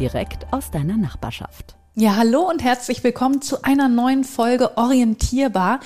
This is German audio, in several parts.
direkt aus deiner Nachbarschaft. Ja, hallo und herzlich willkommen zu einer neuen Folge Orientierbar,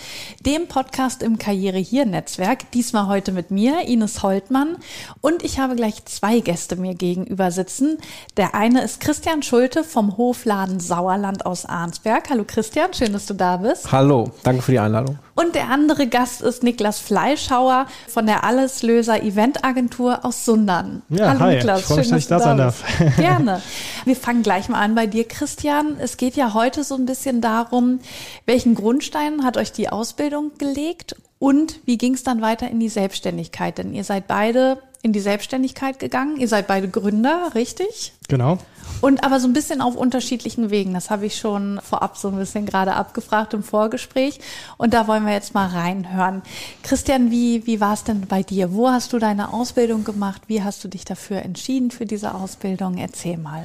dem Podcast im Karriere hier Netzwerk. Diesmal heute mit mir, Ines Holtmann. Und ich habe gleich zwei Gäste mir gegenüber sitzen. Der eine ist Christian Schulte vom Hofladen Sauerland aus Arnsberg. Hallo Christian, schön, dass du da bist. Hallo, danke für die Einladung. Und der andere Gast ist Niklas Fleischhauer von der Alleslöser Eventagentur aus Sundern. Ja, Hallo hi. Niklas, ich freue mich, schön, dass ich da sein darf. Gerne. Wir fangen gleich mal an bei dir, Christian. Es geht ja heute so ein bisschen darum, welchen Grundstein hat euch die Ausbildung gelegt und wie ging es dann weiter in die Selbstständigkeit? Denn ihr seid beide in die Selbstständigkeit gegangen. Ihr seid beide Gründer, richtig? Genau. Und aber so ein bisschen auf unterschiedlichen Wegen. Das habe ich schon vorab so ein bisschen gerade abgefragt im Vorgespräch. Und da wollen wir jetzt mal reinhören. Christian, wie, wie war es denn bei dir? Wo hast du deine Ausbildung gemacht? Wie hast du dich dafür entschieden für diese Ausbildung? Erzähl mal.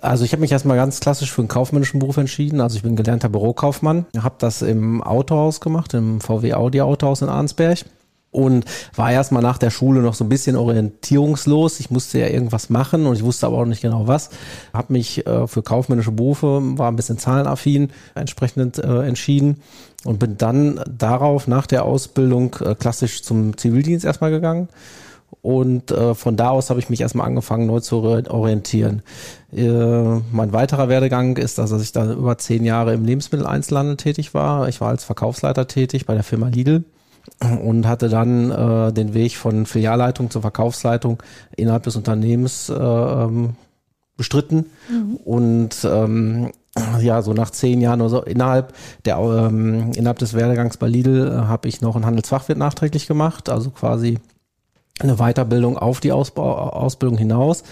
Also ich habe mich erstmal ganz klassisch für einen kaufmännischen Beruf entschieden. Also ich bin gelernter Bürokaufmann, habe das im Autohaus gemacht, im VW Audi Autohaus in Arnsberg und war erstmal nach der Schule noch so ein bisschen orientierungslos. Ich musste ja irgendwas machen und ich wusste aber auch nicht genau was. Habe mich äh, für kaufmännische Berufe, war ein bisschen zahlenaffin, entsprechend äh, entschieden und bin dann darauf nach der Ausbildung äh, klassisch zum Zivildienst erstmal gegangen. Und äh, von da aus habe ich mich erstmal angefangen, neu zu orientieren. Äh, mein weiterer Werdegang ist, dass ich da über zehn Jahre im Lebensmitteleinzelhandel tätig war. Ich war als Verkaufsleiter tätig bei der Firma Lidl und hatte dann äh, den Weg von Filialleitung zur Verkaufsleitung innerhalb des Unternehmens äh, bestritten mhm. und ähm, ja, so nach zehn Jahren oder so innerhalb der ähm, innerhalb des Werdegangs bei Lidl äh, habe ich noch einen Handelsfachwirt nachträglich gemacht, also quasi eine Weiterbildung auf die Ausbau, Ausbildung hinaus.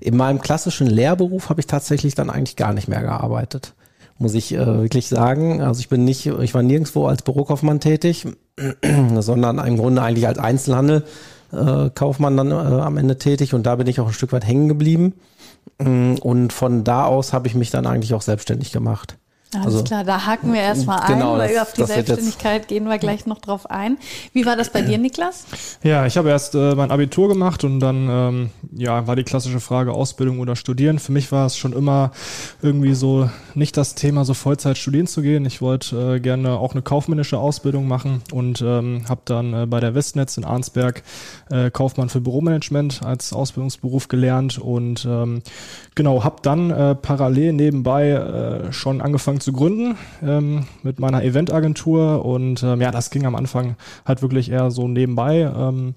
In meinem klassischen Lehrberuf habe ich tatsächlich dann eigentlich gar nicht mehr gearbeitet muss ich äh, wirklich sagen. Also ich bin nicht, ich war nirgendwo als Bürokaufmann tätig, sondern im Grunde eigentlich als Einzelhandel äh, Kaufmann dann äh, am Ende tätig und da bin ich auch ein Stück weit hängen geblieben. Mm, und von da aus habe ich mich dann eigentlich auch selbstständig gemacht. Alles also, klar, da haken wir erstmal ein, genau, weil das, auf die Selbstständigkeit gehen wir gleich noch drauf ein. Wie war das bei dir, Niklas? Ja, ich habe erst äh, mein Abitur gemacht und dann ähm, ja, war die klassische Frage Ausbildung oder Studieren. Für mich war es schon immer irgendwie so nicht das Thema, so Vollzeit studieren zu gehen. Ich wollte äh, gerne auch eine kaufmännische Ausbildung machen und ähm, habe dann äh, bei der Westnetz in Arnsberg äh, Kaufmann für Büromanagement als Ausbildungsberuf gelernt und ähm, genau, habe dann äh, parallel nebenbei äh, schon angefangen zu gründen ähm, mit meiner Eventagentur und ähm, ja, das ging am Anfang halt wirklich eher so nebenbei. Ähm,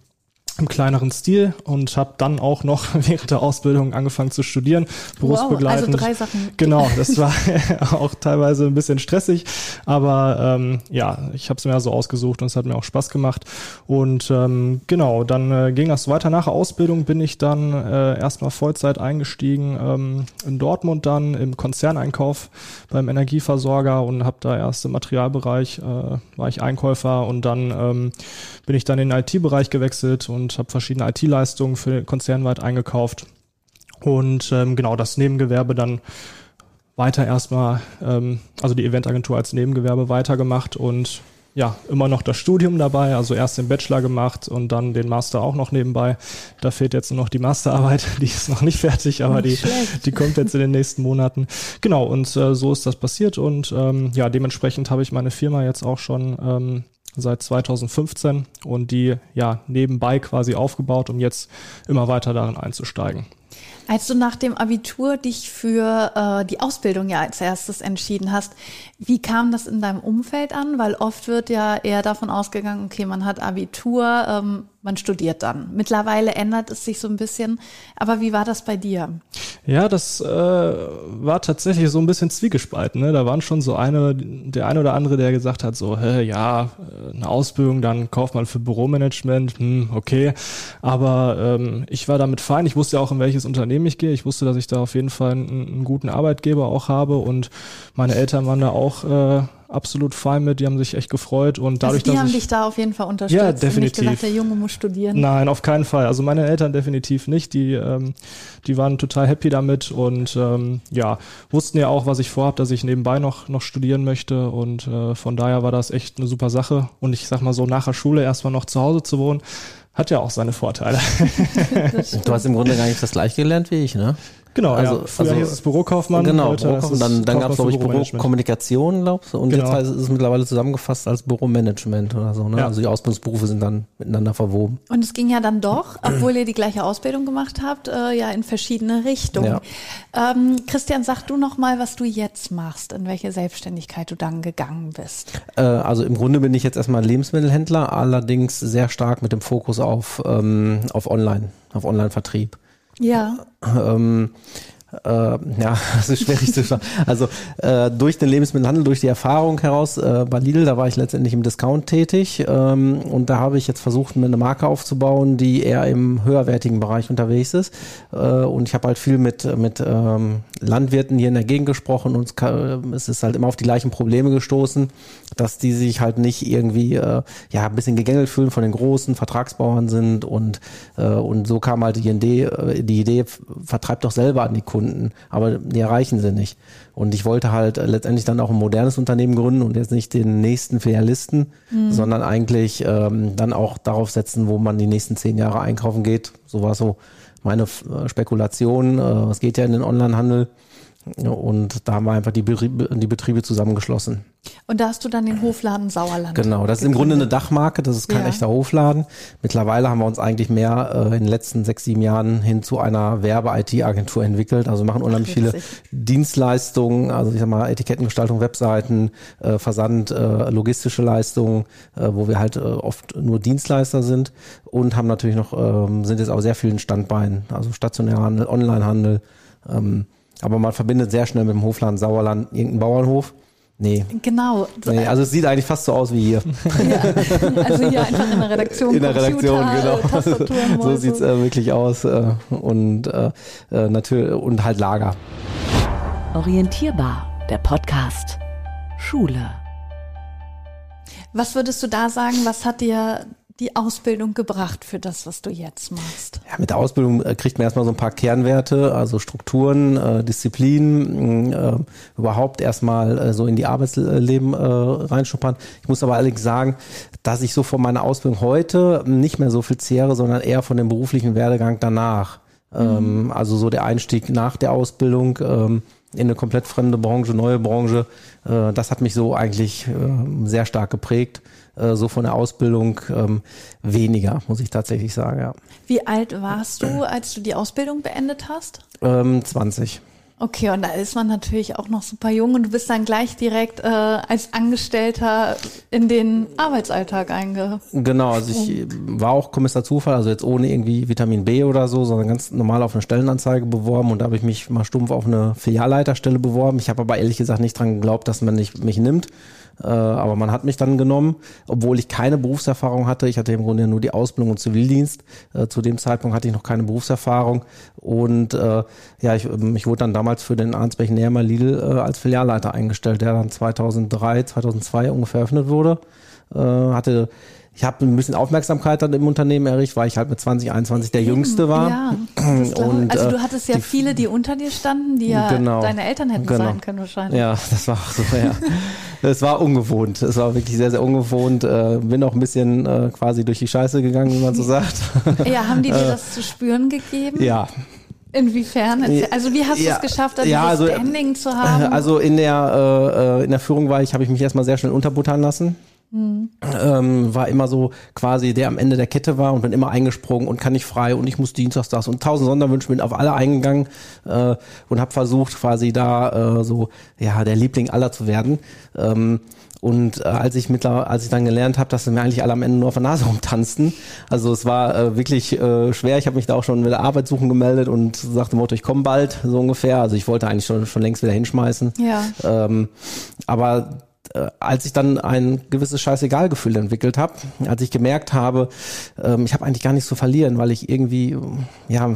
im kleineren Stil und habe dann auch noch während der Ausbildung angefangen zu studieren, berufsbegleitend. Wow, also drei Sachen. Genau, das war auch teilweise ein bisschen stressig, aber ähm, ja, ich habe es mir so ausgesucht und es hat mir auch Spaß gemacht. Und ähm, genau, dann äh, ging das weiter. Nach der Ausbildung bin ich dann äh, erstmal Vollzeit eingestiegen ähm, in Dortmund dann im Konzerneinkauf beim Energieversorger und habe da erst im Materialbereich äh, war ich Einkäufer und dann ähm, bin ich dann in den IT-Bereich gewechselt und und habe verschiedene IT-Leistungen für den konzernweit eingekauft. Und ähm, genau das Nebengewerbe dann weiter erstmal, ähm, also die Eventagentur als Nebengewerbe weitergemacht und ja, immer noch das Studium dabei, also erst den Bachelor gemacht und dann den Master auch noch nebenbei. Da fehlt jetzt nur noch die Masterarbeit, die ist noch nicht fertig, aber die, die kommt jetzt in den nächsten Monaten. Genau, und äh, so ist das passiert und ähm, ja, dementsprechend habe ich meine Firma jetzt auch schon ähm, seit 2015 und die ja nebenbei quasi aufgebaut, um jetzt immer weiter darin einzusteigen. Als du nach dem Abitur dich für äh, die Ausbildung ja als erstes entschieden hast, wie kam das in deinem Umfeld an? Weil oft wird ja eher davon ausgegangen, okay, man hat Abitur, ähm, man studiert dann. Mittlerweile ändert es sich so ein bisschen. Aber wie war das bei dir? Ja, das äh, war tatsächlich so ein bisschen zwiegespalten. Ne? Da waren schon so eine, der eine oder andere, der gesagt hat, so, hä, ja, äh, eine Ausbildung, dann Kaufmann für Büromanagement, hm, okay. Aber ähm, ich war damit fein. Ich wusste ja auch, in welches Unternehmen ich gehe. Ich wusste, dass ich da auf jeden Fall einen, einen guten Arbeitgeber auch habe und meine Eltern waren da auch äh, absolut fein mit, die haben sich echt gefreut und dadurch, also die dass haben ich, dich da auf jeden Fall unterstützt Ja, und nicht definitiv. gesagt, der Junge muss studieren. Nein, auf keinen Fall. Also meine Eltern definitiv nicht. Die, ähm, die waren total happy damit und ähm, ja, wussten ja auch, was ich vorhab, dass ich nebenbei noch, noch studieren möchte. Und äh, von daher war das echt eine super Sache. Und ich sag mal so, nach der Schule erstmal noch zu Hause zu wohnen, hat ja auch seine Vorteile. Du hast im Grunde gar nicht das gleiche gelernt wie ich, ne? Genau, Also- ja. Früher also- hieß es Bürokaufmann. genau, heute Bürokaufmann. es dann, dann gab es, glaube ich. Bürokommunikation, glaubst du? Und Genau. jetzt heißt, es ist es mittlerweile zusammengefasst als Büromanagement oder so. Ne? Ja. Also die Ausbildungsberufe sind dann miteinander verwoben. Und es ging ja dann doch, obwohl ihr die gleiche Ausbildung gemacht habt, äh, ja in verschiedene Richtungen. Ähm, Christian, sag du noch mal, was du jetzt machst, in welche Selbstständigkeit du dann gegangen bist. Äh, also im Grunde bin ich jetzt erstmal Lebensmittelhändler, allerdings sehr stark mit dem Fokus auf, ähm, auf Online, auf Online-Vertrieb. Ja. Ähm, äh, ja, das ist schwierig zu sagen. Also äh, durch den Lebensmittelhandel, durch die Erfahrung heraus äh, bei Lidl, da war ich letztendlich im Discount tätig ähm, und da habe ich jetzt versucht, mir eine Marke aufzubauen, die eher im höherwertigen Bereich unterwegs ist. Äh, und ich habe halt viel mit mit ähm, Landwirten hier in der Gegend gesprochen und es, ist halt immer auf die gleichen Probleme gestoßen, dass die sich halt nicht irgendwie äh, ja ein bisschen gegängelt fühlen von den großen Vertragsbauern sind und äh, und so kam halt die Idee, äh, die Idee vertreibt doch selber an die Kunden, aber die erreichen sie nicht. Und ich wollte halt letztendlich dann auch ein modernes Unternehmen gründen und jetzt nicht den nächsten Filialisten, sondern eigentlich ähm, dann auch darauf setzen, wo man die nächsten zehn Jahre einkaufen geht. So war so meine Spekulation. Äh, es geht ja in den Onlinehandel. Ja, Und da haben wir einfach die Betriebe, die Betriebe zusammengeschlossen. Und da hast du dann den Hofladen Sauerland. Genau, das ist im Grunde eine Dachmarke, das ist kein Ja. echter Hofladen. Mittlerweile haben wir uns eigentlich mehr äh, in den letzten sechs, sieben Jahren hin zu einer Werbe-IT-Agentur entwickelt. Also machen unheimlich viele witzig. Dienstleistungen, also ich sag mal Etikettengestaltung, Webseiten, äh, Versand, äh, logistische Leistungen, äh, wo wir halt äh, oft nur Dienstleister sind und haben natürlich noch, ähm, sind jetzt auch sehr vielen Standbeinen, also stationärer Handel, Onlinehandel. Ähm, aber man verbindet sehr schnell mit dem Hofladen Sauerland irgendeinen Bauernhof. Nee, Genau. Nee, also es sieht eigentlich fast so aus wie hier. ja, also hier einfach in der Redaktion. In der Redaktion, Computer, genau. äh, so Mäuse. sieht's äh, wirklich aus. Äh, und äh, äh, natürlich und halt Lager. Orientierbar, der Podcast. Schule. Was würdest du da sagen, was hat dir die Ausbildung gebracht für das, was du jetzt machst? Ja, mit der Ausbildung äh, kriegt man erstmal so ein paar Kernwerte, also Strukturen, äh, Disziplin, mh, äh, überhaupt erstmal äh, so in die Arbeitsleben äh, reinschnuppern. Ich muss aber allerdings sagen, dass ich so von meiner Ausbildung heute nicht mehr so viel zehre, sondern eher von dem beruflichen Werdegang danach. Ähm, also so der Einstieg nach der Ausbildung ähm, in eine komplett fremde Branche, neue Branche, das hat mich so eigentlich sehr stark geprägt. Äh, so von der Ausbildung ähm, weniger, muss ich tatsächlich sagen, ja. Wie alt warst du, als du die Ausbildung beendet hast? Ähm, 20. Okay, und da ist man natürlich auch noch super jung und du bist dann gleich direkt äh, als Angestellter in den Arbeitsalltag einge. Genau, also ich äh, war auch Kommissar Zufall, also jetzt ohne irgendwie Vitamin B oder so, sondern ganz normal auf eine Stellenanzeige beworben und da habe ich mich mal stumpf auf eine Filialleiterstelle beworben. Ich habe aber ehrlich gesagt nicht dran geglaubt, dass man nicht, mich nimmt. Äh, aber man hat mich dann genommen, obwohl ich keine Berufserfahrung hatte. Ich hatte im Grunde nur die Ausbildung und Zivildienst. Äh, zu dem Zeitpunkt hatte ich noch keine Berufserfahrung. Und äh, ja, ich, ähm, ich wurde dann damals für den Arnsberg Nährmer Lidl äh, als Filialleiter eingestellt, der dann 2003, 2002 ungefähr eröffnet wurde. Äh, hatte ich habe ein bisschen Aufmerksamkeit dann im Unternehmen errichtet, weil ich halt mit 20, 21 der Jüngste war. Ja. Und, also äh, du hattest ja die- viele, die unter dir standen, die ja Genau. deine Eltern hätten Genau. sein können wahrscheinlich. Ja, das war auch so, ja. Es war ungewohnt. Es war wirklich sehr, sehr ungewohnt. Äh, bin auch ein bisschen äh, quasi durch die Scheiße gegangen, wie man so sagt. Ja, haben die dir das zu spüren gegeben? Äh. ja. Inwiefern? Also wie hast du Ja, es geschafft, da ja, dieses also, Standing zu haben? Also in der, äh, äh, in der Führung war ich, habe ich mich erstmal sehr schnell unterbuttern lassen. Mhm. Ähm, war immer so quasi der am Ende der Kette war und bin immer eingesprungen und kann nicht frei und ich muss dienstags das und tausend Sonderwünsche bin auf alle eingegangen äh, und habe versucht quasi da äh, so ja der Liebling aller zu werden. Ähm, und äh, als ich mittlerweile, als ich dann gelernt habe, dass sie mir eigentlich alle am Ende nur auf der Nase rumtanzten, also es war äh, wirklich äh, schwer. Ich habe mich da auch schon mit der Arbeit suchen gemeldet und sagte Motto, ich komme bald, so ungefähr. Also ich wollte eigentlich schon, schon längst wieder hinschmeißen. Ja. Ähm, aber äh, als ich dann ein gewisses Scheißegalgefühl entwickelt habe, als ich gemerkt habe, ähm, ich habe eigentlich gar nichts zu verlieren, weil ich irgendwie, ja,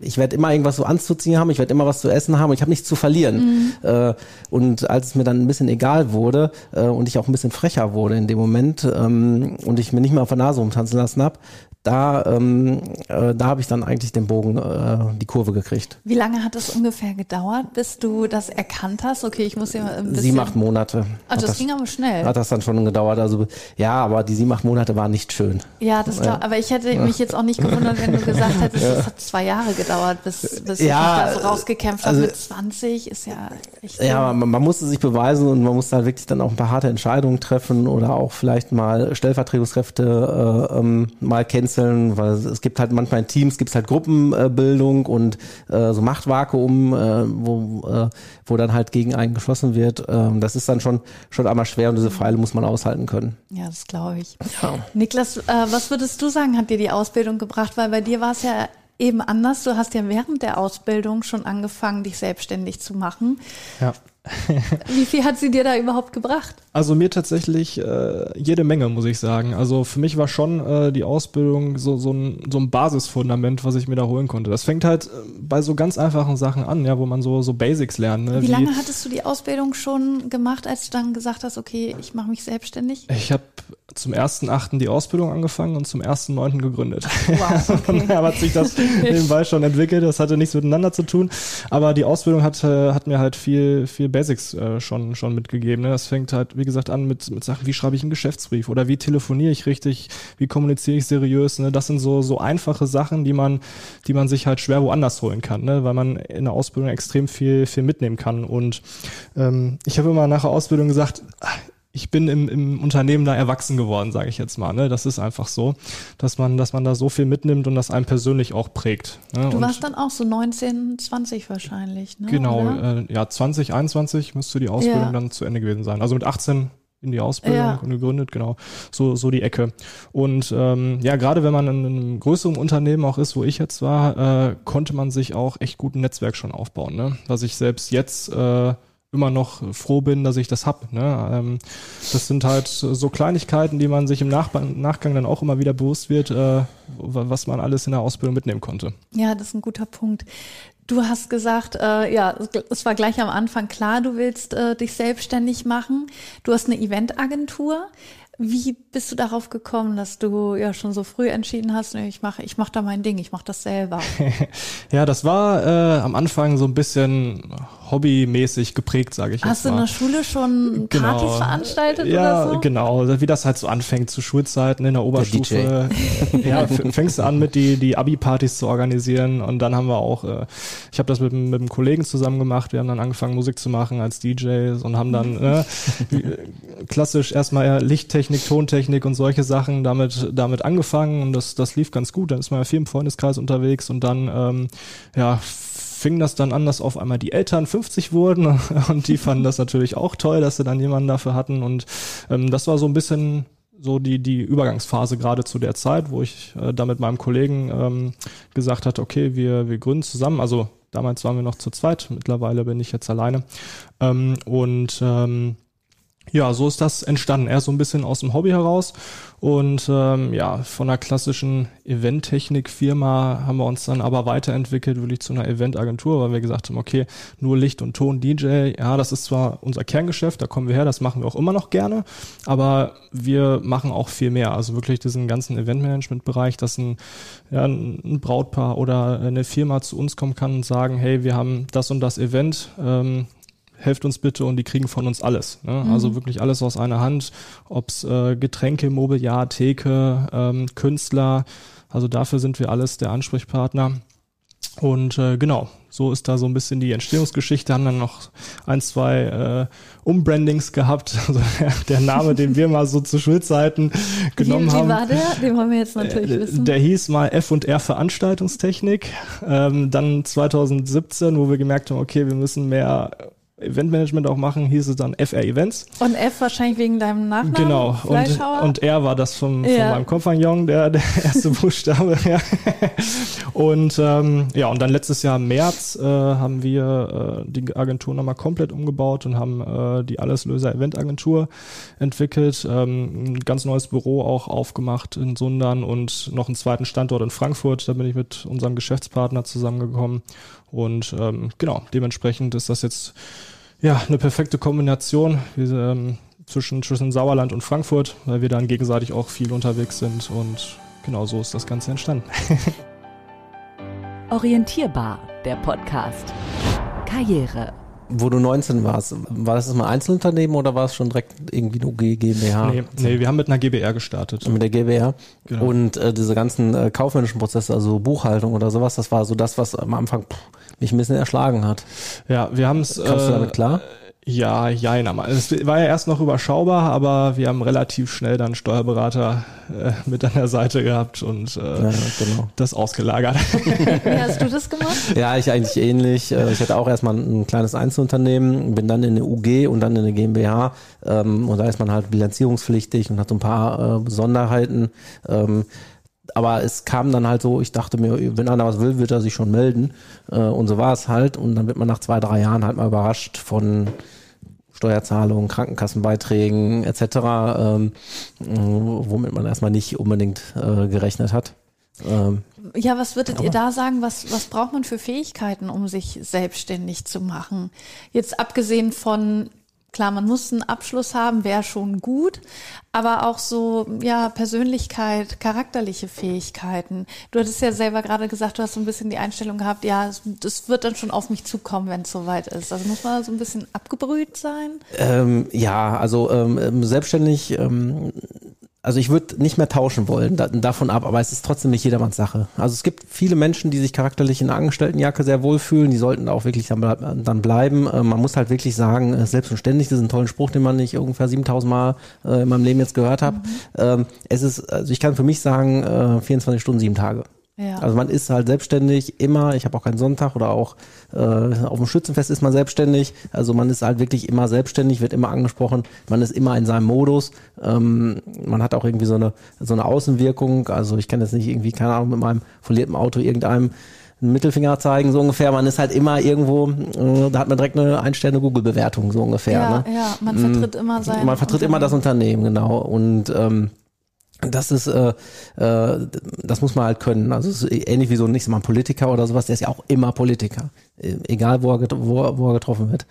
ich werde immer irgendwas so anzuziehen haben, ich werde immer was zu essen haben, ich habe nichts zu verlieren. Mhm. Äh, und als es mir dann ein bisschen egal wurde äh, und ich auch ein bisschen frecher wurde in dem Moment ähm, und ich mir nicht mehr auf der Nase umtanzen lassen habe, da, ähm, äh, da habe ich dann eigentlich den Bogen, äh, die Kurve gekriegt. Wie lange hat es ungefähr gedauert, bis du das erkannt hast? Okay, ich muss ja ein bisschen... Sieben, acht Monate. Also das, das, ging aber schnell. Hat das dann schon gedauert. Also ja, aber die sieben, acht Monate waren nicht schön. Ja, das glaub, aber ich hätte mich jetzt auch nicht gewundert, wenn du gesagt hättest, es hat zwei Jahre gedauert, bis, bis ja, ich mich da so rausgekämpft also, habe. Mit 20 ist ja echt... Ja, man, man musste sich beweisen und man musste halt wirklich dann auch ein paar harte Entscheidungen treffen oder auch vielleicht mal Stellvertretungskräfte äh, ähm, mal kennenzulernen einzeln, weil es gibt halt manchmal in Teams gibt es halt Gruppenbildung und äh, so Machtvakuum, äh, wo, äh, wo dann halt gegen einen geschossen wird. Ähm, das ist dann schon schon einmal schwer und diese Pfeile muss man aushalten können. Ja, das glaube ich. Ja. Niklas, äh, was würdest du sagen, hat dir die Ausbildung gebracht? Weil bei dir war es ja eben anders. Du hast ja während der Ausbildung schon angefangen, dich selbstständig zu machen. Ja. Wie viel hat sie dir da überhaupt gebracht? Also mir tatsächlich äh, jede Menge, muss ich sagen. Also für mich war schon äh, die Ausbildung so, so, ein, so ein Basisfundament, was ich mir da holen konnte. Das fängt halt äh, bei so ganz einfachen Sachen an, ja, wo man so, so Basics lernt. Ne? Wie, Wie lange hattest du die Ausbildung schon gemacht, als du dann gesagt hast, okay, ich mache mich selbstständig? Ich habe zum 1.8. die Ausbildung angefangen und zum 1.9. gegründet. Wow, okay. da hat sich das nebenbei schon entwickelt, das hatte nichts miteinander zu tun. Aber die Ausbildung hat, äh, hat mir halt viel, viel Basics äh, schon, schon mitgegeben. Ne? Das fängt halt, wie gesagt, an mit, mit Sachen, wie schreibe ich einen Geschäftsbrief oder wie telefoniere ich richtig, wie kommuniziere ich seriös. Ne? Das sind so, so einfache Sachen, die man, die man sich halt schwer woanders holen kann, ne? weil man in der Ausbildung extrem viel, viel mitnehmen kann. Und ähm, ich habe immer nach der Ausbildung gesagt, ich bin im, im Unternehmen da erwachsen geworden, sage ich jetzt mal. Ne? Das ist einfach so, dass man, dass man da so viel mitnimmt und das einem persönlich auch prägt. Ne? Du warst dann auch so 19, 20 wahrscheinlich. Ne? Genau, äh, ja, 20, 21 müsste die Ausbildung ja. dann zu Ende gewesen sein. Also mit 18 in die Ausbildung ja. und gegründet, genau. So, so die Ecke. Und ähm, ja, gerade wenn man in einem größeren Unternehmen auch ist, wo ich jetzt war, äh, konnte man sich auch echt gut ein Netzwerk schon aufbauen. Ne? Was ich selbst jetzt äh, immer noch froh bin, dass ich das hab. Ne? Ähm, das sind halt so Kleinigkeiten, die man sich im Nach Nachgang dann auch immer wieder bewusst wird, äh, was man alles in der Ausbildung mitnehmen konnte. Ja, das ist ein guter Punkt. Du hast gesagt, äh, ja, es war gleich am Anfang klar, du willst äh, dich selbstständig machen. Du hast eine Eventagentur. Wie bist du darauf gekommen, dass du ja schon so früh entschieden hast, ich mache ich mach da mein Ding, ich mache das selber? ja, das war äh, am Anfang so ein bisschen hobbymäßig geprägt, sage ich Hast jetzt mal. Hast du in der Schule schon genau. Partys veranstaltet ja, oder so? genau. Wie das halt so anfängt zu Schulzeiten in der Oberstufe. Der ja, fängst du an mit die, die Abi-Partys zu organisieren und dann haben wir auch, äh, ich habe das mit, mit einem Kollegen zusammen gemacht, wir haben dann angefangen Musik zu machen als DJs und haben dann äh, klassisch erstmal Lichttechnik, Tontechnik und solche Sachen damit, damit angefangen und das, das lief ganz gut. Dann ist man ja viel im Freundeskreis unterwegs und dann ähm, ja fing das dann an, dass auf einmal die Eltern 50 wurden und die fanden das natürlich auch toll, dass sie dann jemanden dafür hatten und ähm, das war so ein bisschen so die, die Übergangsphase gerade zu der Zeit, wo ich äh, da mit meinem Kollegen ähm, gesagt hatte, okay, wir, wir gründen zusammen. Also damals waren wir noch zu zweit, mittlerweile bin ich jetzt alleine. Ähm, und ähm, ja, so ist das entstanden. Er so ein bisschen aus dem Hobby heraus und ähm, ja, von einer klassischen Eventtechnik-Firma haben wir uns dann aber weiterentwickelt, wirklich zu einer Eventagentur, weil wir gesagt haben, okay, nur Licht und Ton, DJ, ja, das ist zwar unser Kerngeschäft, da kommen wir her, das machen wir auch immer noch gerne, aber wir machen auch viel mehr. Also wirklich diesen ganzen Eventmanagement-Bereich, dass ein, ja, ein Brautpaar oder eine Firma zu uns kommen kann und sagen, hey, wir haben das und das Event, ähm, helft uns bitte und die kriegen von uns alles. Ne? Mhm. Also wirklich alles aus einer Hand, ob's äh, Getränke, Mobiliar, Theke, ähm, Künstler, also dafür sind wir alles der Ansprechpartner. Und äh, genau, so ist da so ein bisschen die Entstehungsgeschichte. Haben dann noch ein, zwei äh, Umbrandings gehabt. Also der, Name, den wir mal so zu Schulzeiten genommen wie, wie haben. war der? Den wollen wir jetzt natürlich Äh, wissen. Der hieß mal F&R Veranstaltungstechnik. Ähm, dann 2017, wo wir gemerkt haben, okay, wir müssen mehr Eventmanagement auch machen, hieß es dann FR Events. Und F wahrscheinlich wegen deinem Nachnamen? Genau. Und, und R war das vom, von Ja. meinem Kompagnon, der, der erste Buchstabe. Ja. Und ähm, ja, und dann letztes Jahr im März äh, haben wir äh, die Agentur nochmal komplett umgebaut und haben äh, die Alleslöser Eventagentur entwickelt, ähm, ein ganz neues Büro auch aufgemacht in Sundern und noch einen zweiten Standort in Frankfurt. Da bin ich mit unserem Geschäftspartner zusammengekommen. Und ähm, genau, dementsprechend ist das jetzt ja eine perfekte Kombination. Ähm, zwischen, zwischen Sauerland und Frankfurt, weil wir dann gegenseitig auch viel unterwegs sind und genau so ist das Ganze entstanden. Orientierbar, der Podcast. Karriere. Wo du 19 warst, war das mal Einzelunternehmen oder war es schon direkt irgendwie eine UG, GmbH? Nee, nee, wir haben mit einer GBR gestartet. Mit der GbR. Genau. Und äh, diese ganzen äh, kaufmännischen Prozesse, also Buchhaltung oder sowas, das war so das, was am Anfang pff, mich ein bisschen erschlagen hat. Ja, wir haben es. Kommst du damit klar? Ja, jein. aber Es war ja erst noch überschaubar, aber wir haben relativ schnell dann Steuerberater äh, mit an der Seite gehabt und äh, Ja, genau. das ausgelagert. Wie hast du das gemacht? Ja, ich eigentlich ähnlich. Äh, Ich hatte auch erstmal ein kleines Einzelunternehmen, bin dann in eine UG und dann in eine GmbH. ähm, Und da ist man halt bilanzierungspflichtig und hat so ein paar äh, Besonderheiten. Ähm, Aber es kam dann halt so, ich dachte mir, wenn einer was will, wird er sich schon melden. Äh, Und so war es halt. Und dann wird man nach zwei, drei Jahren halt mal überrascht von Steuerzahlungen, Krankenkassenbeiträgen etc., ähm, äh, womit man erstmal nicht unbedingt äh, gerechnet hat. Ähm, Ja, was würdet ihr da sagen? Was, was braucht man für Fähigkeiten, um sich selbstständig zu machen? Jetzt abgesehen von, klar, man muss einen Abschluss haben, wäre schon gut, aber auch so, ja, Persönlichkeit, charakterliche Fähigkeiten. Du hattest ja selber gerade gesagt, du hast so ein bisschen die Einstellung gehabt, ja, das wird dann schon auf mich zukommen, wenn es soweit ist. Also muss man so ein bisschen abgebrüht sein? Ähm, ja, also ähm, selbstständig, ähm, also ich würde nicht mehr tauschen wollen, da, davon ab, aber es ist trotzdem nicht jedermanns Sache. Also es gibt viele Menschen, die sich charakterlich in einer Angestelltenjacke sehr wohlfühlen, die sollten auch wirklich dann, dann bleiben. Äh, man muss halt wirklich sagen, äh, selbst und ständig, das ist ein toller Spruch, den man nicht ungefähr 7000 Mal äh, in meinem Leben jetzt gehört habe. Ähm, es ist, also ich kann für mich sagen, äh, 24 Stunden, sieben Tage. Ja. Also man ist halt selbstständig immer, ich habe auch keinen Sonntag oder auch äh, auf dem Schützenfest ist man selbstständig. Also man ist halt wirklich immer selbstständig, wird immer angesprochen, man ist immer in seinem Modus. Ähm, man hat auch irgendwie so eine, so eine Außenwirkung. Also ich kann jetzt nicht irgendwie, keine Ahnung, mit meinem folierten Auto irgendeinem einen Mittelfinger zeigen, so ungefähr. Man ist halt immer irgendwo, äh, da hat man direkt eine Ein-Sterne-Google-Bewertung, so ungefähr. ja, ne? ja, man vertritt immer sein. Man vertritt immer das Unternehmen, genau. Und ähm, das ist, äh, äh, das muss man halt können. Also es ist ähnlich wie so nicht mal ein Politiker oder sowas, der ist ja auch immer Politiker, Äh, egal wo er, wo, er- wo er getroffen wird.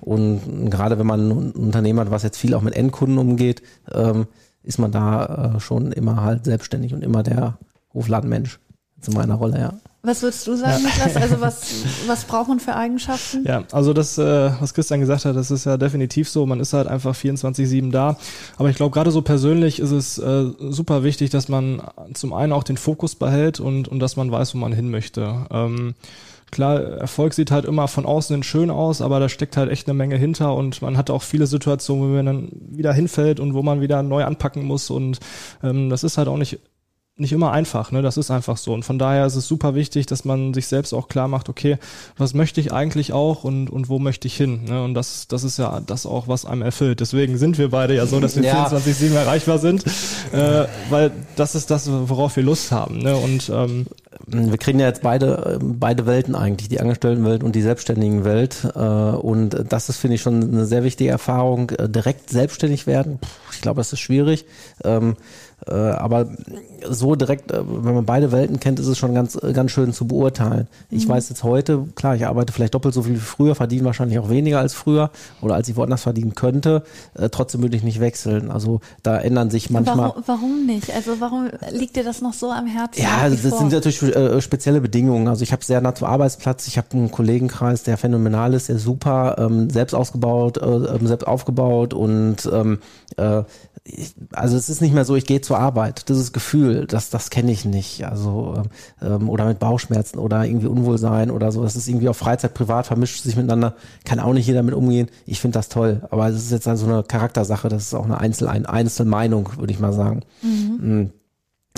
Und gerade wenn man ein Unternehmen hat, was jetzt viel auch mit Endkunden umgeht, ähm, ist man da äh, schon immer halt selbstständig und immer der Hofladenmensch zu meiner Rolle, ja. Was würdest du sagen, Niklas? Also was, was braucht man für Eigenschaften? Ja, also das, äh, was Christian gesagt hat, das ist ja definitiv so. Man ist halt einfach 24-7 da. Aber ich glaube, gerade so persönlich ist es äh, super wichtig, dass man zum einen auch den Fokus behält und, und dass man weiß, wo man hin möchte. Ähm, Klar, Erfolg sieht halt immer von außen hin schön aus, aber da steckt halt echt eine Menge hinter und man hat auch viele Situationen, wo man dann wieder hinfällt und wo man wieder neu anpacken muss und ähm, das ist halt auch nicht nicht immer einfach, ne? Das ist einfach so. Und von daher ist es super wichtig, dass man sich selbst auch klar macht, okay, was möchte ich eigentlich auch und, und wo möchte ich hin? Ne? Und das, das ist ja das auch, was einem erfüllt. Deswegen sind wir beide ja so, dass wir Ja. 24-7 erreichbar sind, äh, weil das ist das, worauf wir Lust haben. Ne? Und ähm, Wir kriegen ja jetzt beide, äh, beide Welten eigentlich, die Angestelltenwelt und die selbstständigen Welt. Äh, Und das ist, finde ich, schon eine sehr wichtige Erfahrung. Äh, Direkt selbstständig werden, ich glaube, das ist schwierig. Äh, Aber so direkt, äh, wenn man beide Welten kennt, ist es schon ganz, äh, ganz schön zu beurteilen. Ich weiß jetzt heute, klar, ich arbeite vielleicht doppelt so viel wie früher, verdiene wahrscheinlich auch weniger als früher oder als ich woanders verdienen könnte. Äh, Trotzdem würde ich nicht wechseln. Also da ändern sich manchmal. Warum, warum nicht? Also warum liegt dir das noch so am Herzen? Ja, das vor? sind natürlich äh, spezielle Bedingungen. Also ich habe sehr nah zum Arbeitsplatz, ich habe einen Kollegenkreis, der phänomenal ist, der super, ähm, selbst ausgebaut, äh, ähm, selbst aufgebaut und ähm, äh, also es ist nicht mehr so, ich gehe zur Arbeit, dieses Gefühl, das, das kenne ich nicht. Also ähm, oder mit Bauchschmerzen oder irgendwie Unwohlsein oder so. Das ist irgendwie auf Freizeit, privat vermischt sich miteinander. Kann auch nicht jeder mit umgehen. Ich finde das toll. Aber das ist jetzt also eine Charaktersache. Das ist auch eine Einzel ein Einzelmeinung, würde ich mal sagen. Mhm. mhm.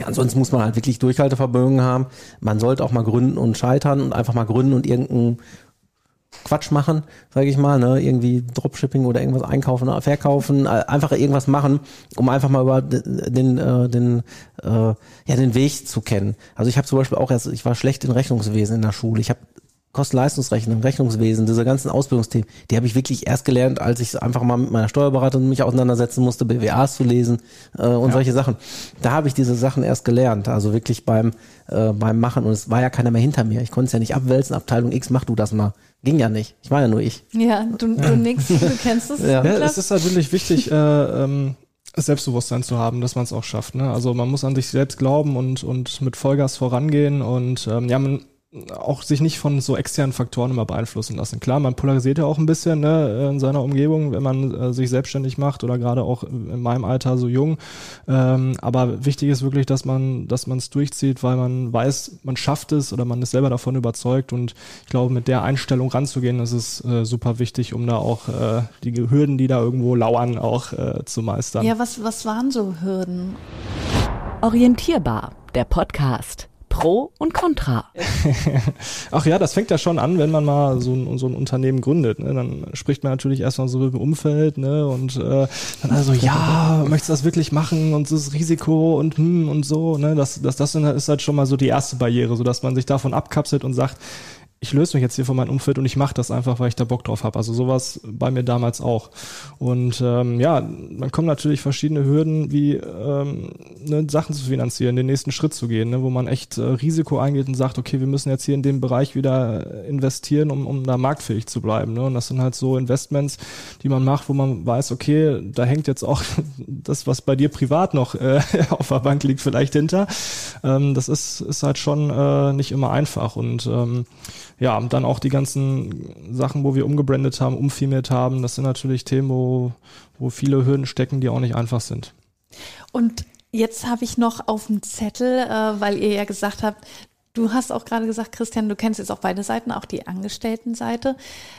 Ansonsten muss man halt wirklich Durchhaltevermögen haben. Man sollte auch mal gründen und scheitern und einfach mal gründen und irgendeinen Quatsch machen, sage ich mal, ne? irgendwie Dropshipping oder irgendwas einkaufen, verkaufen, äh, einfach irgendwas machen, um einfach mal über den äh, den äh, ja den Weg zu kennen. Also ich habe zum Beispiel auch erst, ich war schlecht in Rechnungswesen in der Schule. Ich habe Kosten-Leistungsrechnung, Rechnungswesen, diese ganzen Ausbildungsthemen, die habe ich wirklich erst gelernt, als ich einfach mal mit meiner Steuerberaterin mich auseinandersetzen musste, BWAs zu lesen äh, und ja. solche Sachen. Da habe ich diese Sachen erst gelernt, also wirklich beim äh, beim Machen und es war ja keiner mehr hinter mir. Ich konnte es ja nicht abwälzen, Abteilung X, mach du das mal. Ging ja nicht. Ich war ja nur ich. Ja, du, du nix, du kennst es. Ja. ja, es ist natürlich wichtig, äh, ähm, Selbstbewusstsein zu haben, dass man es auch schafft. Ne? Also man muss an sich selbst glauben und, und mit Vollgas vorangehen und ähm, ja, man auch sich nicht von so externen Faktoren immer beeinflussen lassen. Klar, man polarisiert ja auch ein bisschen ne, in seiner Umgebung, wenn man äh, sich selbstständig macht oder gerade auch in meinem Alter so jung. Ähm, aber wichtig ist wirklich, dass man, dass man es durchzieht, weil man weiß, man schafft es oder man ist selber davon überzeugt. Und ich glaube, mit der Einstellung ranzugehen, das ist äh, super wichtig, um da auch äh, die Hürden, die da irgendwo lauern, auch äh, zu meistern. Ja, was, was waren so Hürden? Orientierbar, der Podcast. Pro und Contra. Ach ja, das fängt ja schon an, wenn man mal so ein, so ein Unternehmen gründet. Ne? Dann spricht man natürlich erstmal so im Umfeld ne? und äh, dann also, ja, möchtest du das wirklich machen und das Risiko und hm und so. Ne? Das, das, das ist halt schon mal so die erste Barriere, so dass man sich davon abkapselt und sagt, ich löse mich jetzt hier von meinem Umfeld und ich mache das einfach, weil ich da Bock drauf habe. Also sowas bei mir damals auch. Und ähm, ja, dann kommen natürlich verschiedene Hürden, wie ähm, ne, Sachen zu finanzieren, den nächsten Schritt zu gehen, ne, wo man echt äh, Risiko eingeht und sagt, okay, wir müssen jetzt hier in dem Bereich wieder investieren, um, um da marktfähig zu bleiben. Ne? Und das sind halt so Investments, die man macht, wo man weiß, okay, da hängt jetzt auch das, was bei dir privat noch äh, auf der Bank liegt, vielleicht hinter. Ähm, das ist, ist halt schon äh, nicht immer einfach. Und ähm, ja, und dann auch die ganzen Sachen, wo wir umgebrandet haben, umfirmiert haben, das sind natürlich Themen, wo, wo viele Hürden stecken, die auch nicht einfach sind. Und jetzt habe ich noch auf dem Zettel, äh, weil ihr ja gesagt habt, Du hast auch gerade gesagt, Christian, du kennst jetzt auch beide Seiten, auch die Angestelltenseite.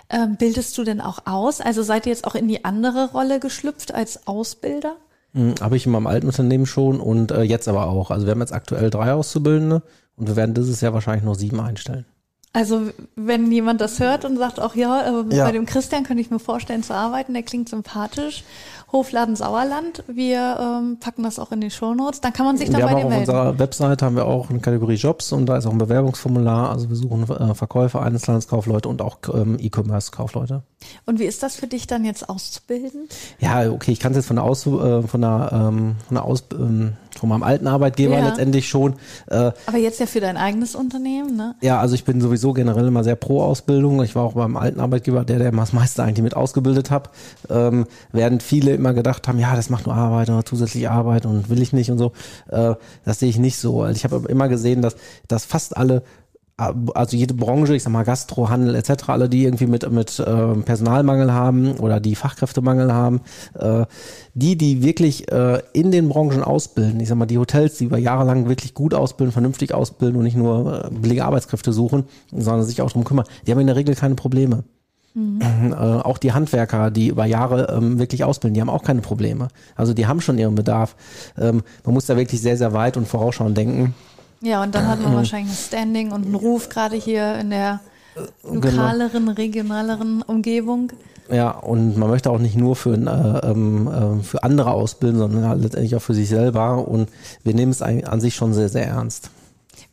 Ähm, bildest du denn auch aus? Also seid ihr jetzt auch in die andere Rolle geschlüpft als Ausbilder? Mhm, Habe ich in meinem alten Unternehmen schon und äh, jetzt aber auch. Also wir haben jetzt aktuell drei Auszubildende und wir werden dieses Jahr wahrscheinlich noch sieben einstellen. Also wenn jemand das hört und sagt, auch ja, äh, ja. bei dem Christian könnte ich mir vorstellen zu arbeiten, der klingt sympathisch. Hofladen Sauerland, wir ähm, packen das auch in die Shownotes, dann kann man sich dann wir bei dir melden. Auf unserer Webseite haben wir auch eine Kategorie Jobs und da ist auch ein Bewerbungsformular. Also wir suchen äh, Verkäufer, Einzelhandelskaufleute und auch ähm, E-Commerce-Kaufleute. Und wie ist das für dich dann jetzt auszubilden? Ja, okay, ich kann es jetzt von der Aus, äh, von der, ähm, von der Aus, ähm, von meinem alten Arbeitgeber ja. letztendlich schon. Äh, Aber jetzt ja für dein eigenes Unternehmen, ne? Ja, also ich bin sowieso generell immer sehr pro Ausbildung. Ich war auch beim alten Arbeitgeber, der, der das meiste eigentlich mit ausgebildet hat. Ähm, während viele immer gedacht haben, ja, das macht nur Arbeit oder zusätzliche Arbeit und will ich nicht und so. Äh, das sehe ich nicht so. Also ich habe immer gesehen, dass, dass fast alle also jede Branche, ich sag mal Gastro, Handel etc., alle, die irgendwie mit, mit äh, Personalmangel haben oder die Fachkräftemangel haben, äh, die, die wirklich äh, in den Branchen ausbilden, ich sag mal die Hotels, die über Jahre lang wirklich gut ausbilden, vernünftig ausbilden und nicht nur äh, billige Arbeitskräfte suchen, sondern sich auch darum kümmern, die haben in der Regel keine Probleme. Mhm. Äh, auch die Handwerker, die über Jahre ähm, wirklich ausbilden, die haben auch keine Probleme. Also die haben schon ihren Bedarf. Ähm, man muss da wirklich sehr, sehr weit und vorausschauend denken. Ja, und dann hat man wahrscheinlich ein Standing und einen Ruf gerade hier in der genau. lokaleren, regionaleren Umgebung. Ja, und man möchte auch nicht nur für, äh, ähm, äh, für andere ausbilden, sondern halt letztendlich auch für sich selber. Und wir nehmen es an sich schon sehr, sehr ernst.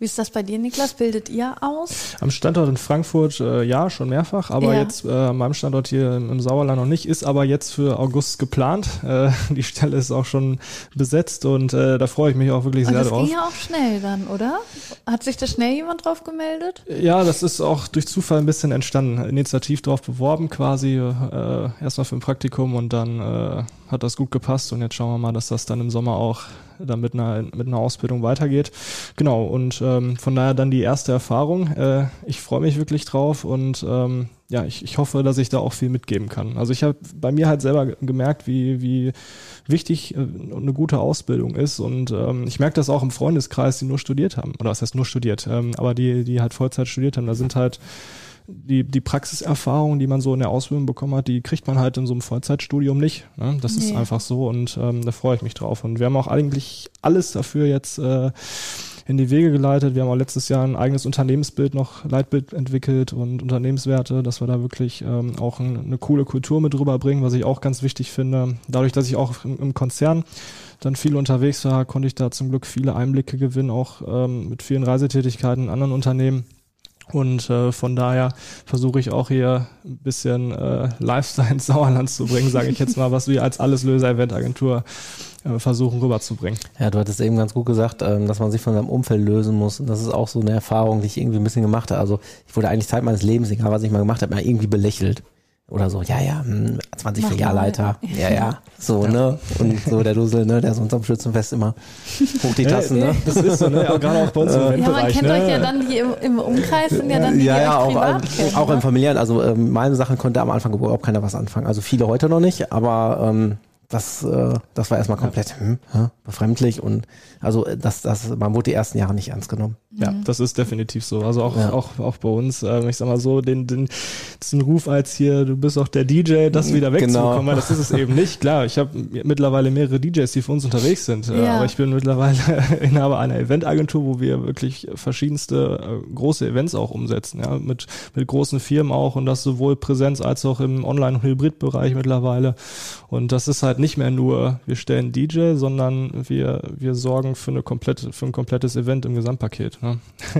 Wie ist das bei dir, Niklas? Bildet ihr aus? Am Standort in Frankfurt äh, ja, schon mehrfach, aber ja. jetzt äh, an meinem Standort hier im, Sauerland noch nicht, ist aber jetzt für August geplant. Äh, die Stelle ist auch schon besetzt und äh, da freue ich mich auch wirklich und sehr das drauf. Das ging ja auch schnell dann, oder? Hat sich da schnell jemand drauf gemeldet? Ja, das ist auch durch Zufall ein bisschen entstanden. Initiativ drauf beworben quasi, äh, erstmal für ein Praktikum und dann äh, hat das gut gepasst und jetzt schauen wir mal, dass das dann im Sommer auch dann mit einer, mit einer Ausbildung weitergeht. Genau, und ähm, von daher dann die erste Erfahrung. Äh, ich freue mich wirklich drauf und ähm, ja, ich, ich hoffe, dass ich da auch viel mitgeben kann. Also ich habe bei mir halt selber gemerkt, wie, wie wichtig äh, eine gute Ausbildung ist. Und ähm, ich merke das auch im Freundeskreis, die nur studiert haben. Oder was heißt nur studiert, ähm, aber die, die halt Vollzeit studiert haben. Da sind halt die, die Praxiserfahrung, die man so in der Ausbildung bekommen hat, die kriegt man halt in so einem Vollzeitstudium nicht. Ne? Das nee. ist einfach so und ähm, da freue ich mich drauf. Und wir haben auch eigentlich alles dafür jetzt äh, in die Wege geleitet. Wir haben auch letztes Jahr ein eigenes Unternehmensbild noch, Leitbild entwickelt und Unternehmenswerte, dass wir da wirklich ähm, auch ein, eine coole Kultur mit rüberbringen, was ich auch ganz wichtig finde. Dadurch, dass ich auch im, im Konzern dann viel unterwegs war, konnte ich da zum Glück viele Einblicke gewinnen, auch ähm, mit vielen Reisetätigkeiten in anderen Unternehmen. Und äh, von daher versuche ich auch hier ein bisschen äh, Lifestyle ins Sauerland zu bringen, sage ich jetzt mal, was wir als Alleslöser-Eventagentur äh, versuchen rüberzubringen. Ja, du hattest eben ganz gut gesagt, ähm, dass man sich von seinem Umfeld lösen muss. Und das ist auch so eine Erfahrung, die ich irgendwie ein bisschen gemacht habe. Also ich wurde eigentlich Zeit meines Lebens, egal was ich mal gemacht habe, mal irgendwie belächelt oder so, ja, ja, 20 hm, Filialleiter, ja, ja, so, ja. ne, und so der Dusel, ne, der sonst am Schützenfest immer hoch die Tassen, ne. Das ist so, ne, ja, gerade auch bei uns im äh, Ja, man kennt ne? euch ja dann die im, im Umkreis, sind ja dann die, ja, die ja, auch, auch, kennen, auch ne? im familiären, also ähm, meine Sachen konnte am Anfang überhaupt keiner was anfangen, also viele heute noch nicht, aber ähm, das, äh, das war erstmal komplett hm, befremdlich und also das, das, man wurde die ersten Jahre nicht ernst genommen. Ja, mhm. das ist definitiv so. Also auch, ja. auch, auch bei uns, ähm, ich sag mal so, den, den, diesen Ruf als hier, du bist auch der DJ, das wieder genau. wegzubekommen, genau. das ist es eben nicht. Klar, ich habe mittlerweile mehrere DJs, die für uns unterwegs sind, äh, ja. aber ich bin mittlerweile Inhaber einer Eventagentur, wo wir wirklich verschiedenste äh, große Events auch umsetzen, ja, mit, mit großen Firmen auch und das sowohl Präsenz als auch im Online- und Hybrid-Bereich mittlerweile. Und das ist halt nicht mehr nur, wir stellen DJ, sondern wir, wir sorgen für eine komplette, für ein komplettes Event im Gesamtpaket. Ne?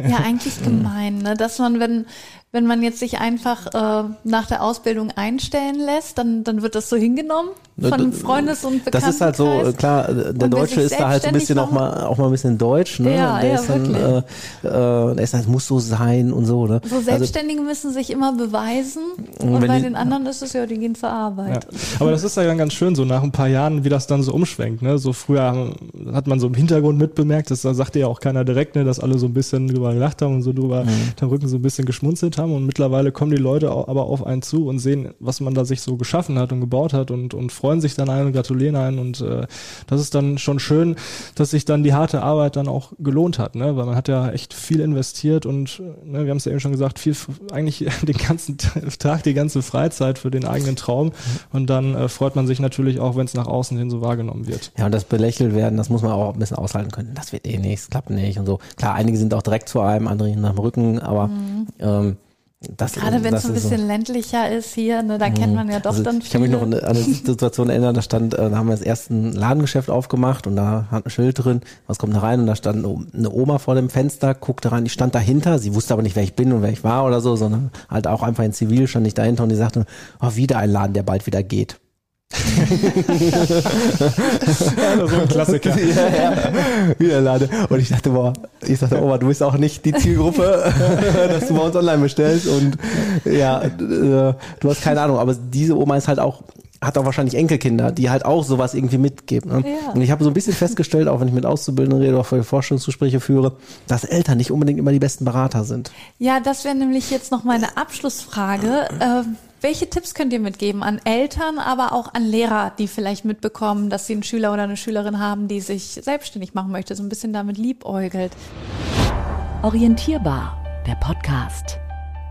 Ja, eigentlich gemein, ne? dass man, wenn, wenn man jetzt sich einfach äh, nach der Ausbildung einstellen lässt, dann, dann wird das so hingenommen von Freundes- und Bekanntenkreis. Das ist halt so, äh, klar, äh, der Deutsche ist da halt so ein bisschen auch mal, auch mal ein bisschen deutsch. Ne? Ja, der ja, ist dann, äh, äh, der ist halt, muss so sein und so. Ne? So also Selbstständige also, müssen sich immer beweisen und bei die, den anderen ist es ja, die gehen zur Arbeit. Ja. Aber das ist ja dann ganz schön, so nach ein paar Jahren, wie das dann so umschwenkt. Ne? So früher hat man so im Hintergrund mitbemerkt, das sagte ja auch keiner direkt, ne, dass alle so ein bisschen drüber gelacht haben und so drüber mhm. den Rücken so ein bisschen geschmunzelt haben und mittlerweile kommen die Leute aber auf einen zu und sehen, was man da sich so geschaffen hat und gebaut hat und, und freuen sich dann ein und gratulieren ein. Und äh, das ist dann schon schön, dass sich dann die harte Arbeit dann auch gelohnt hat, ne? Weil man hat ja echt viel investiert und ne, wir haben es ja eben schon gesagt, viel eigentlich den ganzen Tag, die ganze Freizeit für den eigenen Traum. Und dann äh, freut man sich natürlich auch, wenn es nach außen hin so wahrgenommen wird. Ja, und das belächelt werden, das muss man auch ein bisschen aushalten können. Das wird eh nichts, klappt nicht und so. Klar, einige sind auch direkt zu einem, andere nach dem Rücken, aber mhm. ähm, das, Gerade wenn es ein bisschen so. ländlicher ist hier, ne, da kennt man ja doch also dann viele. Ich kann mich noch an eine Situation erinnern, da stand, äh, da haben wir das erste Ladengeschäft aufgemacht und da hat ein Schild drin, was kommt da rein und da stand eine Oma vor dem Fenster, guckte rein, die stand dahinter, sie wusste aber nicht, wer ich bin und wer ich war oder so, sondern halt auch einfach in Zivil stand ich dahinter und die sagte, oh, wieder ein Laden, der bald wieder geht ja, so ein Klassiker. Ja, ja. Wiederlade. Und ich dachte, boah, ich dachte, Oma, du bist auch nicht die Zielgruppe, dass du bei uns online bestellst. Und ja, äh, du hast keine Ahnung. Aber diese Oma ist halt auch hat auch wahrscheinlich Enkelkinder, die halt auch sowas irgendwie mitgeben. Ne? Ja. Und ich habe so ein bisschen festgestellt, auch wenn ich mit Auszubildenden rede, auch Forschungsgespräche führe, dass Eltern nicht unbedingt immer die besten Berater sind. Ja, das wäre nämlich jetzt noch meine Abschlussfrage. Äh, welche Tipps könnt ihr mitgeben an Eltern, aber auch an Lehrer, die vielleicht mitbekommen, dass sie einen Schüler oder eine Schülerin haben, die sich selbstständig machen möchte, so ein bisschen damit liebäugelt? Orientierbar, der Podcast.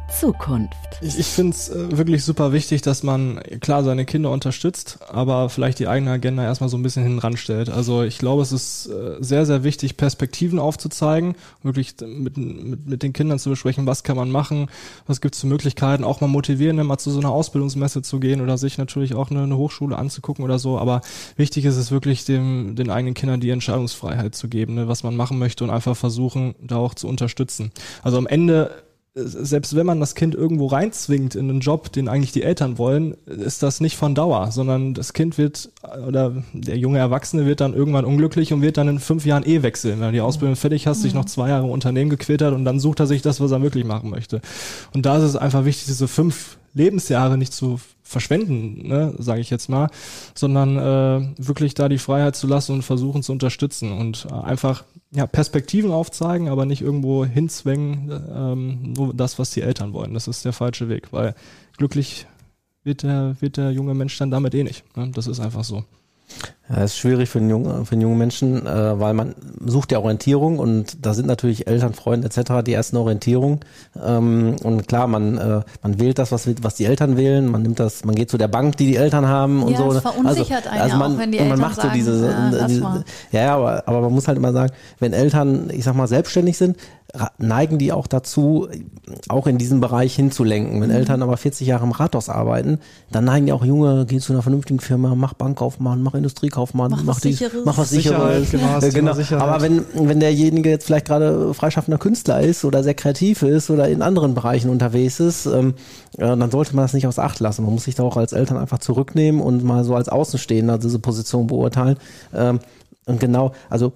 Zukunft. Ich, ich finde es äh, wirklich super wichtig, dass man klar seine Kinder unterstützt, aber vielleicht die eigene Agenda erstmal so ein bisschen hinranstellt. Also ich glaube, es ist äh, sehr, sehr wichtig, Perspektiven aufzuzeigen, wirklich mit, mit, mit den Kindern zu besprechen, was kann man machen, was gibt es für Möglichkeiten, auch mal motivieren, mal zu so einer Ausbildungsmesse zu gehen oder sich natürlich auch eine, eine Hochschule anzugucken oder so. Aber wichtig ist es wirklich, dem, den eigenen Kindern die Entscheidungsfreiheit zu geben, ne, was man machen möchte und einfach versuchen, da auch zu unterstützen. Also am Ende selbst wenn man das Kind irgendwo reinzwingt in einen Job, den eigentlich die Eltern wollen, ist das nicht von Dauer, sondern das Kind wird oder der junge Erwachsene wird dann irgendwann unglücklich und wird dann in fünf Jahren eh wechseln. Wenn du die Ausbildung fertig hast, sich noch zwei Jahre im Unternehmen gequittert und dann sucht er sich das, was er wirklich machen möchte. Und da ist es einfach wichtig, diese fünf Lebensjahre nicht zu verschwenden, ne, sage ich jetzt mal, sondern äh, wirklich da die Freiheit zu lassen und versuchen zu unterstützen und äh, einfach ja, Perspektiven aufzeigen, aber nicht irgendwo hinzwängen, ähm, nur das, was die Eltern wollen. Das ist der falsche Weg, weil glücklich wird der, wird der junge Mensch dann damit eh nicht. Ne? Das ist einfach so. Ja, ist schwierig für einen jungen, für einen jungen Menschen, äh, weil man sucht ja Orientierung und da sind natürlich Eltern, Freunde etc. die ersten Orientierung. Ähm, und klar, man, äh, man wählt das, was, was die Eltern wählen, man nimmt das, man geht zu der Bank, die die Eltern haben und ja, so. Es verunsichert also, einen also man, auch, wenn die man Eltern macht sagen, so diese, ja, diese ja, aber, aber man muss halt immer sagen, wenn Eltern, ich sag mal, selbstständig sind, neigen die auch dazu, auch in diesen Bereich hinzulenken. Wenn mhm. Eltern aber 40 Jahre im Rathaus arbeiten, dann neigen die auch Junge, geh zu einer vernünftigen Firma, mach Bankkaufmann, mach Industriekaufmann, mach, mach, dies, mach was Sicheres. Genau, ja, genau. Aber wenn, wenn derjenige jetzt vielleicht gerade freischaffender Künstler ist oder sehr kreativ ist oder in anderen Bereichen unterwegs ist, ähm, äh, dann sollte man das nicht aus Acht lassen. Man muss sich da auch als Eltern einfach zurücknehmen und mal so als Außenstehender diese Position beurteilen. Ähm, und genau, also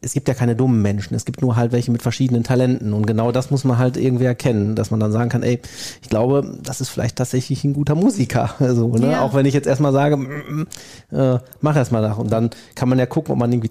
es gibt ja keine dummen Menschen, es gibt nur halt welche mit verschiedenen Talenten und genau das muss man halt irgendwie erkennen, dass man dann sagen kann, ey, ich glaube, das ist vielleicht tatsächlich ein guter Musiker, also, ne? Ja. auch wenn ich jetzt erstmal sage, mm, mm, äh, mach erstmal nach und dann kann man ja gucken, ob man irgendwie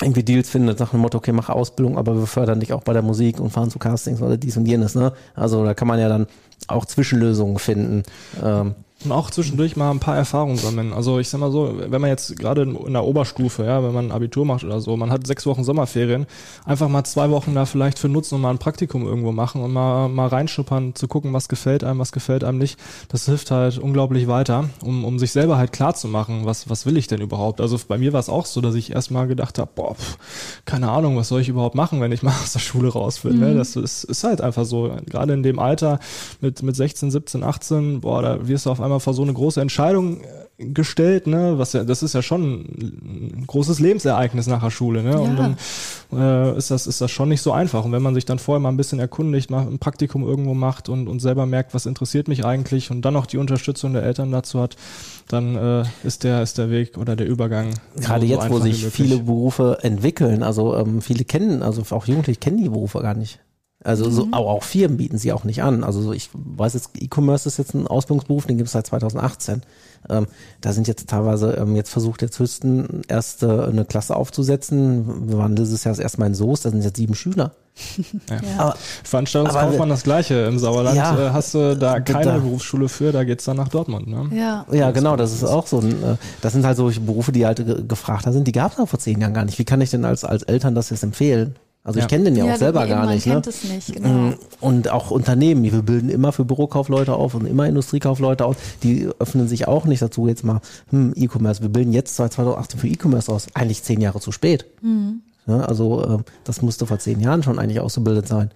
irgendwie Deals findet nach dem Motto, okay, mach Ausbildung, aber wir fördern dich auch bei der Musik und fahren zu Castings oder dies und jenes, ne? Also da kann man ja dann auch Zwischenlösungen finden. Ähm, und auch zwischendurch mal ein paar Erfahrungen sammeln. Also ich sag mal so, wenn man jetzt gerade in der Oberstufe, ja, wenn man ein Abitur macht oder so, man hat sechs Wochen Sommerferien, einfach mal zwei Wochen da vielleicht für nutzen und mal ein Praktikum irgendwo machen und mal, mal reinschuppern, zu gucken, was gefällt einem, was gefällt einem nicht. Das hilft halt unglaublich weiter, um, um sich selber halt klar zu machen, was, was will ich denn überhaupt. Also bei mir war es auch so, dass ich erstmal gedacht habe, boah, pff, keine Ahnung, was soll ich überhaupt machen, wenn ich mal aus der Schule raus bin. Ne? Mhm. Ne? Das ist, ist halt einfach so. Gerade in dem Alter mit, mit 16, 17, 18, boah, da wirst du auf einmal einmal vor so eine große Entscheidung äh, gestellt, ne? Was ja, das ist ja schon ein großes Lebensereignis nach der Schule, ne? Ja. Und dann äh, ist das ist das schon nicht so einfach. Und wenn man sich dann vorher mal ein bisschen erkundigt, mal ein Praktikum irgendwo macht und und selber merkt, was interessiert mich eigentlich und dann noch die Unterstützung der Eltern dazu hat, dann äh, ist der ist der Weg oder der Übergang gerade so, jetzt, wo sich viele Berufe entwickeln. Also ähm, viele kennen, also auch Jugendliche kennen die Berufe gar nicht. Also so, mhm. auch, auch Firmen bieten sie auch nicht an. Also so, ich weiß jetzt, E-Commerce ist jetzt ein Ausbildungsberuf, den gibt es seit 2018. Ähm, da sind jetzt teilweise, ähm, jetzt versucht jetzt Hüsten erst äh, eine Klasse aufzusetzen. Wir waren dieses Jahr das erste Mal in Soest, da sind jetzt sieben Schüler. Ja. Ja. Aber, Veranstaltungskaufmann das gleiche. Im Sauerland ja, äh, hast du da keine da, Berufsschule für, da geht's dann nach Dortmund. Ne? Ja. ja, genau, das ist auch so. Ein, äh, das sind halt solche Berufe, die halt gefragter sind. Die gab es auch vor zehn Jahren gar nicht. Wie kann ich denn als, als Eltern das jetzt empfehlen? Also ja. ich kenne den ja, ja auch selber gar nicht. Man ne? kennt es nicht, genau. Mm, und auch Unternehmen, wir bilden immer für Bürokaufleute auf und immer Industriekaufleute aus, die öffnen sich auch nicht dazu jetzt mal, hm, E-Commerce, wir bilden jetzt seit 2018 für E-Commerce aus, eigentlich zehn Jahre zu spät. Mhm. Ja, also äh, das musste vor zehn Jahren schon eigentlich ausgebildet sein.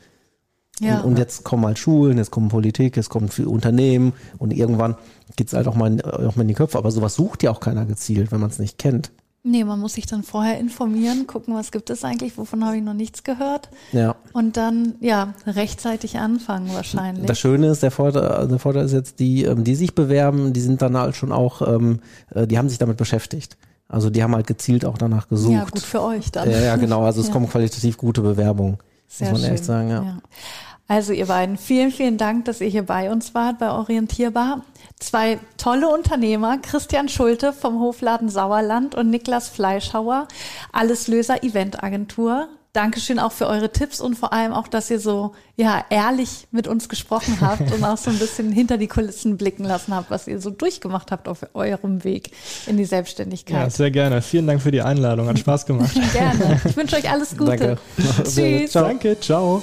Ja. Und, und jetzt kommen halt Schulen, jetzt kommen Politik, jetzt kommen für Unternehmen und irgendwann geht's halt auch mal, in, auch mal in die Köpfe. Aber sowas sucht ja auch keiner gezielt, wenn man es nicht kennt. Nee, man muss sich dann vorher informieren, gucken, was gibt es eigentlich, wovon habe ich noch nichts gehört. Ja. Und dann, ja, rechtzeitig anfangen wahrscheinlich. Das Schöne ist, der Vorteil, der Vorteil ist jetzt, die, ähm, die sich bewerben, die sind dann halt schon auch, ähm, äh, die haben sich damit beschäftigt. Also die haben halt gezielt auch danach gesucht. Ja, gut für euch dann. Ja, ja genau. Also es ja. kommen qualitativ gute Bewerbungen. Sehr muss man schön. echt sagen, ja. ja. Also ihr beiden, vielen, vielen Dank, dass ihr hier bei uns wart, bei Orientierbar. Zwei tolle Unternehmer, Christian Schulte vom Hofladen Sauerland und Niklas Fleischhauer, Alleslöser Eventagentur. Dankeschön auch für eure Tipps und vor allem auch, dass ihr so ja ehrlich mit uns gesprochen habt und auch so ein bisschen hinter die Kulissen blicken lassen habt, was ihr so durchgemacht habt auf eurem Weg in die Selbstständigkeit. Ja, sehr gerne. Vielen Dank für die Einladung. Hat Spaß gemacht. gerne. Ich wünsche euch alles Gute. Danke. Tschüss. Ciao. Danke. Ciao.